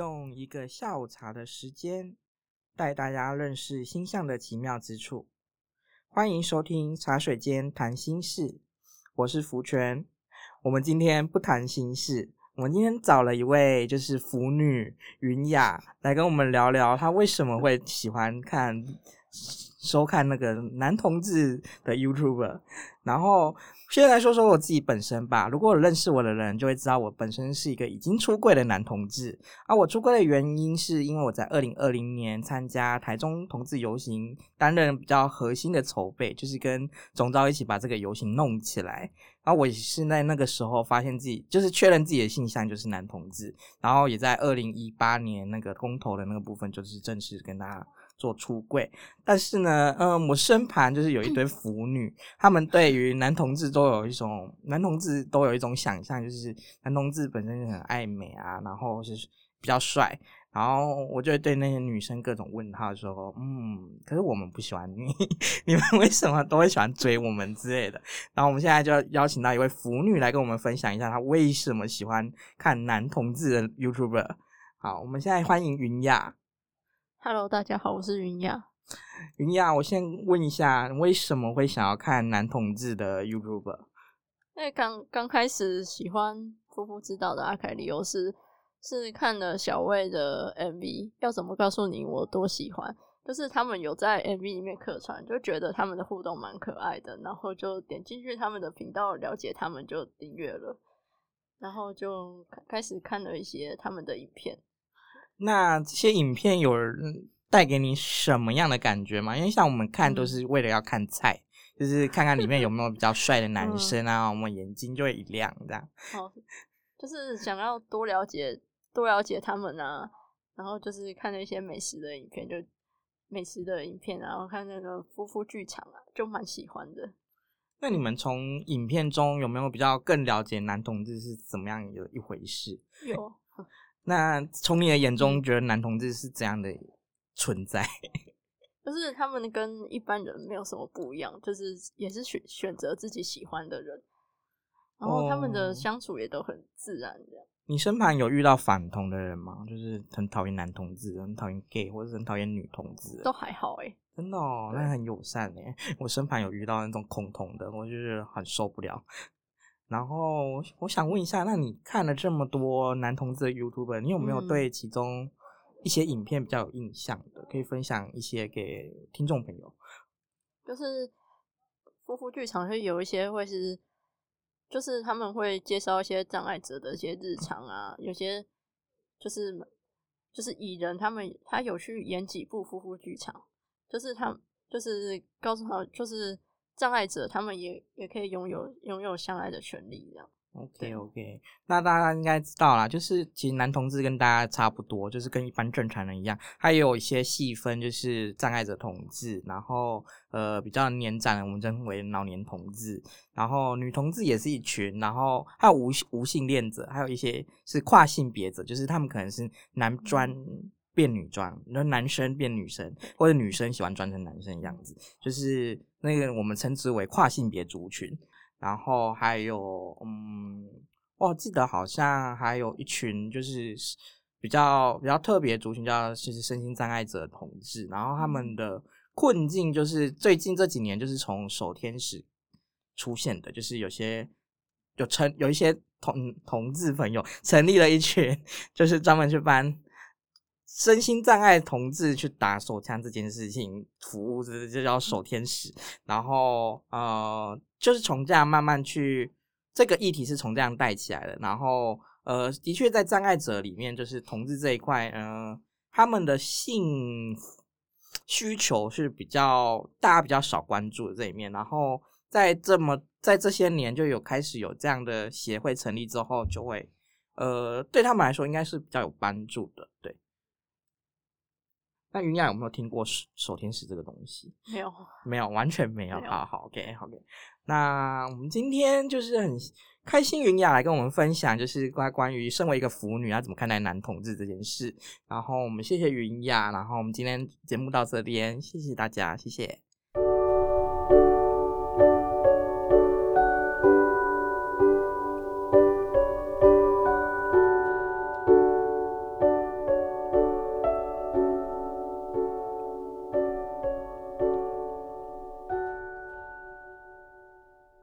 用一个下午茶的时间，带大家认识星象的奇妙之处。欢迎收听茶水间谈心事，我是福泉。我们今天不谈心事，我们今天找了一位就是腐女云雅来跟我们聊聊，她为什么会喜欢看。收看那个男同志的 YouTube，然后先来说说我自己本身吧。如果认识我的人就会知道，我本身是一个已经出柜的男同志。啊，我出柜的原因是因为我在二零二零年参加台中同志游行，担任比较核心的筹备，就是跟总召一起把这个游行弄起来。然后我是在那个时候发现自己就是确认自己的性向就是男同志，然后也在二零一八年那个公投的那个部分就是正式跟大家。做出柜，但是呢，嗯，我身旁就是有一堆腐女，他们对于男同志都有一种男同志都有一种想象，就是男同志本身就很爱美啊，然后是比较帅，然后我就会对那些女生各种问号，说，嗯，可是我们不喜欢你，你们为什么都会喜欢追我们之类的？然后我们现在就要邀请到一位腐女来跟我们分享一下，她为什么喜欢看男同志的 YouTuber。好，我们现在欢迎云雅。Hello，大家好，我是云雅。云雅，我先问一下，为什么会想要看男同志的 YouTube？因为刚刚开始喜欢夫妇知道的阿凯理由是是看了小魏的 MV，要怎么告诉你我多喜欢？就是他们有在 MV 里面客串，就觉得他们的互动蛮可爱的，然后就点进去他们的频道了解他们，就订阅了，然后就开始看了一些他们的影片。那这些影片有带给你什么样的感觉吗？因为像我们看都是为了要看菜，就是看看里面有没有比较帅的男生啊，我们眼睛就会一亮这样。哦，就是想要多了解多了解他们啊，然后就是看那些美食的影片，就美食的影片，然后看那个夫妇剧场啊，就蛮喜欢的。那你们从影片中有没有比较更了解男同志是怎么样的一回事？有。那从你的眼中，觉得男同志是怎样的存在？就是他们跟一般人没有什么不一样，就是也是选选择自己喜欢的人，然后他们的相处也都很自然。这样，你身旁有遇到反同的人吗？就是很讨厌男同志，很讨厌 gay，或者很讨厌女同志？都还好哎，真的哦，那很友善哎。我身旁有遇到那种恐同的，我就是很受不了。然后我想问一下，那你看了这么多男同志的 YouTube，你有没有对其中一些影片比较有印象的？可以分享一些给听众朋友。就是夫妇剧场是有一些会是，就是他们会介绍一些障碍者的一些日常啊，有些就是就是蚁人他们他有去演几部夫妇剧场，就是他就是告诉他就是。障碍者他们也也可以拥有拥有相爱的权利，这样。OK OK，那大家应该知道啦，就是其实男同志跟大家差不多，就是跟一般正常人一样，他也有一些细分，就是障碍者同志，然后呃比较年长的我们称为老年同志，然后女同志也是一群，然后还有无无性恋者，还有一些是跨性别者，就是他们可能是男专。变女装，那男生变女生，或者女生喜欢装成男生的样子，就是那个我们称之为跨性别族群。然后还有，嗯，我记得好像还有一群就是比较比较特别族群，叫就是身心障碍者同志。然后他们的困境就是最近这几年就是从守天使出现的，就是有些有成有一些同同志朋友成立了一群，就是专门去帮。身心障碍同志去打手枪这件事情，服务这就叫守天使。然后呃，就是从这样慢慢去这个议题是从这样带起来的。然后呃，的确在障碍者里面，就是同志这一块，嗯，他们的性需求是比较大家比较少关注的这一面。然后在这么在这些年就有开始有这样的协会成立之后，就会呃对他们来说应该是比较有帮助的，对。那云雅有没有听过守守天使这个东西？没有，没有，完全没有。好好，OK，OK。那我们今天就是很开心，云雅来跟我们分享，就是关关于身为一个腐女要怎么看待男同志这件事。然后我们谢谢云雅，然后我们今天节目到这边，谢谢大家，谢谢。